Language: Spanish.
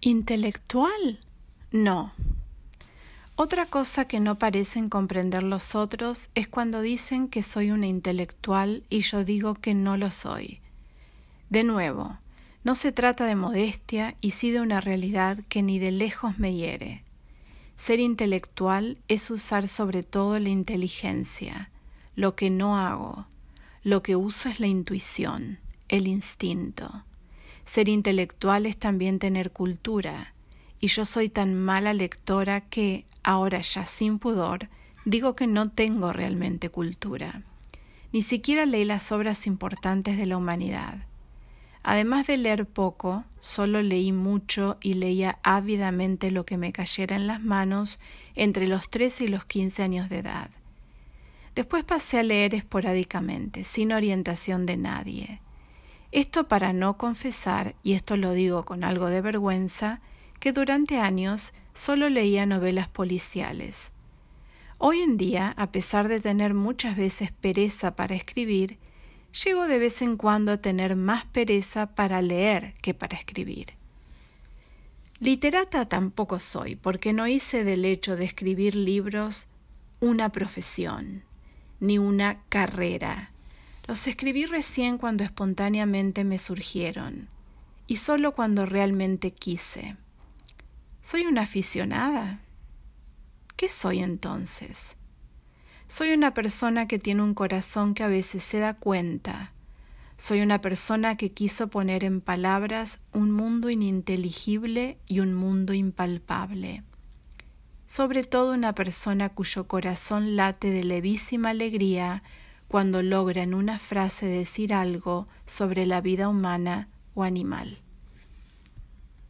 ¿Intelectual? No. Otra cosa que no parecen comprender los otros es cuando dicen que soy una intelectual y yo digo que no lo soy. De nuevo, no se trata de modestia y sí de una realidad que ni de lejos me hiere. Ser intelectual es usar sobre todo la inteligencia. Lo que no hago, lo que uso es la intuición, el instinto. Ser intelectual es también tener cultura, y yo soy tan mala lectora que, ahora ya sin pudor, digo que no tengo realmente cultura. Ni siquiera leí las obras importantes de la humanidad. Además de leer poco, solo leí mucho y leía ávidamente lo que me cayera en las manos entre los tres y los quince años de edad. Después pasé a leer esporádicamente, sin orientación de nadie. Esto para no confesar, y esto lo digo con algo de vergüenza, que durante años solo leía novelas policiales. Hoy en día, a pesar de tener muchas veces pereza para escribir, llego de vez en cuando a tener más pereza para leer que para escribir. Literata tampoco soy, porque no hice del hecho de escribir libros una profesión, ni una carrera, los escribí recién cuando espontáneamente me surgieron, y solo cuando realmente quise. ¿Soy una aficionada? ¿Qué soy entonces? Soy una persona que tiene un corazón que a veces se da cuenta. Soy una persona que quiso poner en palabras un mundo ininteligible y un mundo impalpable. Sobre todo una persona cuyo corazón late de levísima alegría cuando logra en una frase decir algo sobre la vida humana o animal.